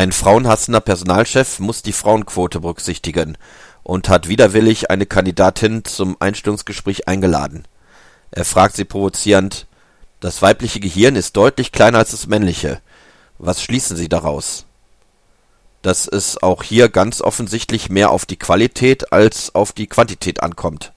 Ein frauenhassender Personalchef muss die Frauenquote berücksichtigen und hat widerwillig eine Kandidatin zum Einstellungsgespräch eingeladen. Er fragt sie provozierend: Das weibliche Gehirn ist deutlich kleiner als das männliche. Was schließen Sie daraus? Dass es auch hier ganz offensichtlich mehr auf die Qualität als auf die Quantität ankommt